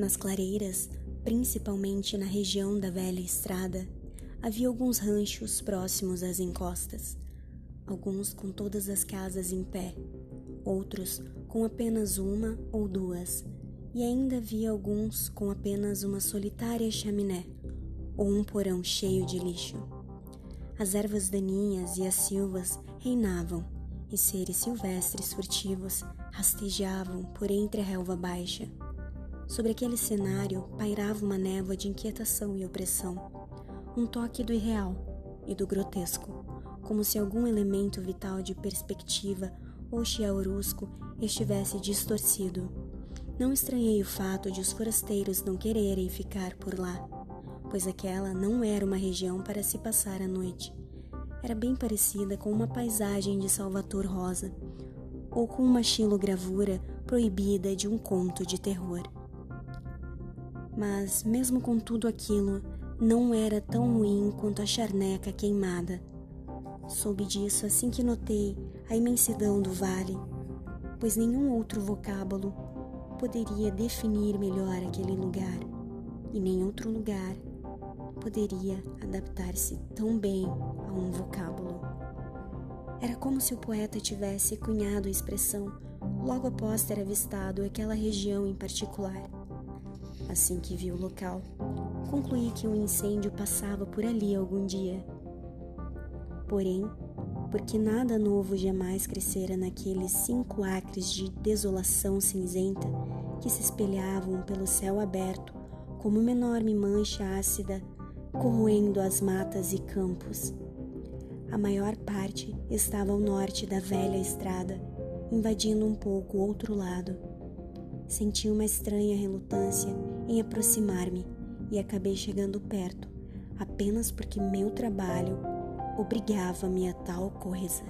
Nas clareiras, principalmente na região da velha estrada, havia alguns ranchos próximos às encostas, alguns com todas as casas em pé, outros com apenas uma ou duas, e ainda havia alguns com apenas uma solitária chaminé ou um porão cheio de lixo. As ervas daninhas e as silvas reinavam, e seres silvestres furtivos rastejavam por entre a relva baixa. Sobre aquele cenário pairava uma névoa de inquietação e opressão, um toque do irreal e do grotesco, como se algum elemento vital de perspectiva ou chiaurusco estivesse distorcido. Não estranhei o fato de os forasteiros não quererem ficar por lá, pois aquela não era uma região para se passar a noite. Era bem parecida com uma paisagem de Salvator Rosa, ou com uma xilogravura proibida de um conto de terror. Mas, mesmo com tudo aquilo, não era tão ruim quanto a charneca queimada. Soube disso assim que notei a imensidão do vale, pois nenhum outro vocábulo poderia definir melhor aquele lugar, e nem outro lugar poderia adaptar-se tão bem a um vocábulo. Era como se o poeta tivesse cunhado a expressão logo após ter avistado aquela região em particular. Assim que vi o local, concluí que um incêndio passava por ali algum dia. Porém, porque nada novo jamais crescera naqueles cinco acres de desolação cinzenta que se espelhavam pelo céu aberto como uma enorme mancha ácida corroendo as matas e campos. A maior parte estava ao norte da velha estrada, invadindo um pouco o outro lado. Senti uma estranha relutância em aproximar-me e acabei chegando perto, apenas porque meu trabalho obrigava-me a tal coisa.